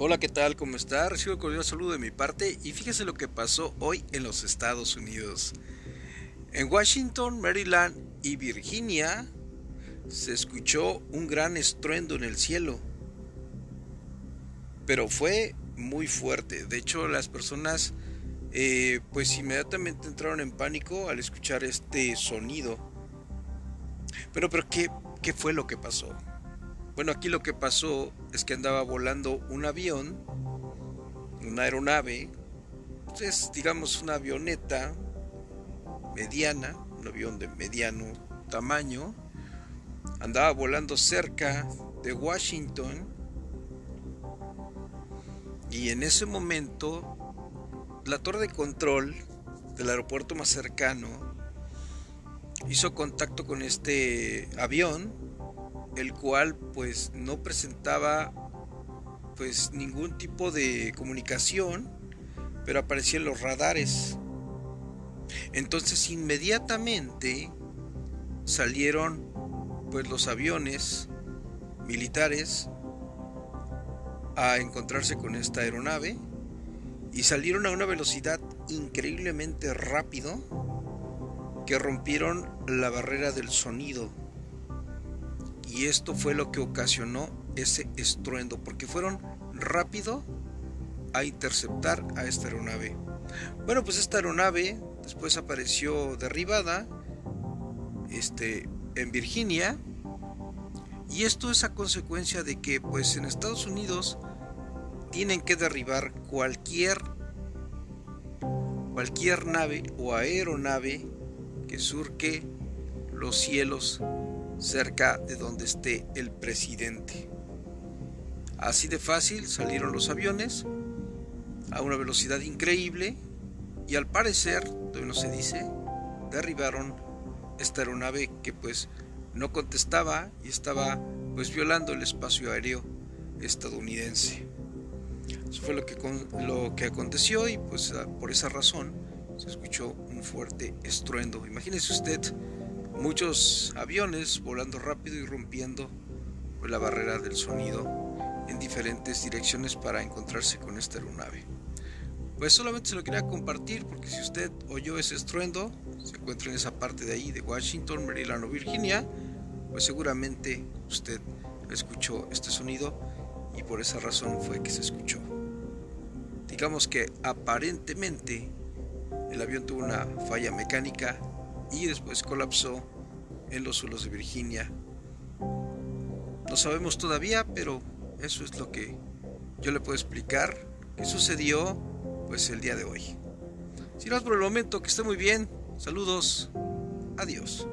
Hola, ¿qué tal? ¿Cómo está? Recibo el cordial saludo de mi parte y fíjese lo que pasó hoy en los Estados Unidos. En Washington, Maryland y Virginia se escuchó un gran estruendo en el cielo. Pero fue muy fuerte. De hecho, las personas eh, pues inmediatamente entraron en pánico al escuchar este sonido. Pero, pero ¿qué, ¿qué fue lo que pasó? Bueno, aquí lo que pasó es que andaba volando un avión, una aeronave, pues es digamos una avioneta mediana, un avión de mediano tamaño, andaba volando cerca de Washington y en ese momento la torre de control del aeropuerto más cercano hizo contacto con este avión el cual pues no presentaba pues ningún tipo de comunicación, pero aparecían los radares. Entonces inmediatamente salieron pues los aviones militares a encontrarse con esta aeronave y salieron a una velocidad increíblemente rápido que rompieron la barrera del sonido y esto fue lo que ocasionó ese estruendo, porque fueron rápido a interceptar a esta aeronave. Bueno, pues esta aeronave después apareció derribada este, en Virginia. Y esto es a consecuencia de que pues en Estados Unidos tienen que derribar cualquier cualquier nave o aeronave que surque los cielos cerca de donde esté el presidente. Así de fácil salieron los aviones a una velocidad increíble y al parecer, todavía no se dice, derribaron esta aeronave que pues no contestaba y estaba pues violando el espacio aéreo estadounidense. Eso fue lo que, lo que aconteció y pues por esa razón se escuchó un fuerte estruendo. Imagínese usted muchos aviones volando rápido y rompiendo la barrera del sonido en diferentes direcciones para encontrarse con esta aeronave. Pues solamente se lo quería compartir porque si usted oyó ese estruendo, se encuentra en esa parte de ahí de Washington, Maryland o Virginia, pues seguramente usted escuchó este sonido y por esa razón fue que se escuchó. Digamos que aparentemente el avión tuvo una falla mecánica y después colapsó en los suelos de Virginia. No sabemos todavía, pero eso es lo que yo le puedo explicar que sucedió pues el día de hoy. Si no es por el momento, que esté muy bien. Saludos. Adiós.